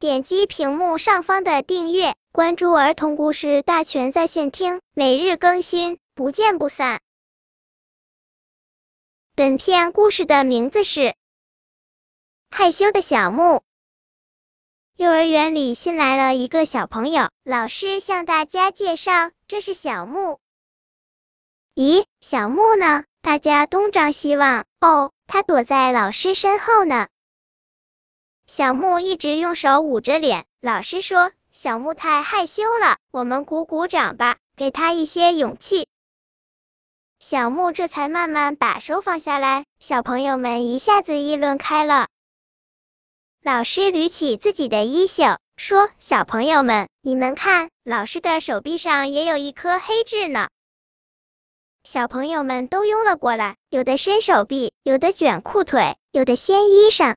点击屏幕上方的订阅，关注儿童故事大全在线听，每日更新，不见不散。本片故事的名字是《害羞的小木》。幼儿园里新来了一个小朋友，老师向大家介绍，这是小木。咦，小木呢？大家东张西望。哦，他躲在老师身后呢。小木一直用手捂着脸。老师说，小木太害羞了，我们鼓鼓掌吧，给他一些勇气。小木这才慢慢把手放下来。小朋友们一下子议论开了。老师捋起自己的衣袖，说：“小朋友们，你们看，老师的手臂上也有一颗黑痣呢。”小朋友们都拥了过来，有的伸手臂，有的卷裤腿，有的掀衣裳。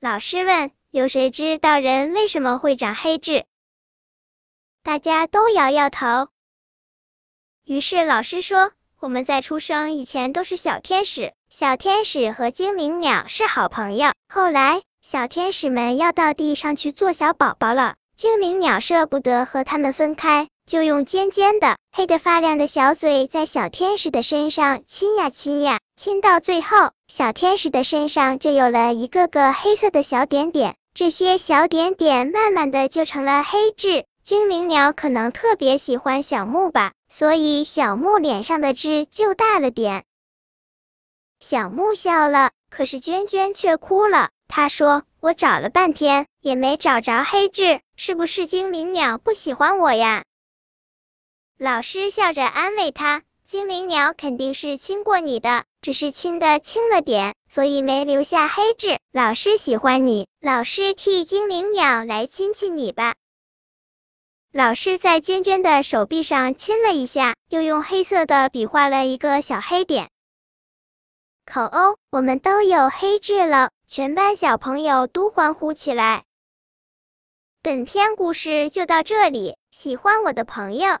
老师问：“有谁知道人为什么会长黑痣？”大家都摇摇头。于是老师说：“我们在出生以前都是小天使。”小天使和精灵鸟是好朋友。后来，小天使们要到地上去做小宝宝了，精灵鸟舍不得和他们分开，就用尖尖的、黑的发亮的小嘴在小天使的身上亲呀亲呀，亲到最后，小天使的身上就有了一个个黑色的小点点，这些小点点慢慢的就成了黑痣。精灵鸟可能特别喜欢小木吧，所以小木脸上的痣就大了点。小木笑了，可是娟娟却哭了。她说：“我找了半天也没找着黑痣，是不是精灵鸟不喜欢我呀？”老师笑着安慰他：“精灵鸟肯定是亲过你的，只是亲的轻了点，所以没留下黑痣。老师喜欢你，老师替精灵鸟来亲亲你吧。”老师在娟娟的手臂上亲了一下，又用黑色的笔画了一个小黑点。口哦，我们都有黑痣了！全班小朋友都欢呼起来。本篇故事就到这里，喜欢我的朋友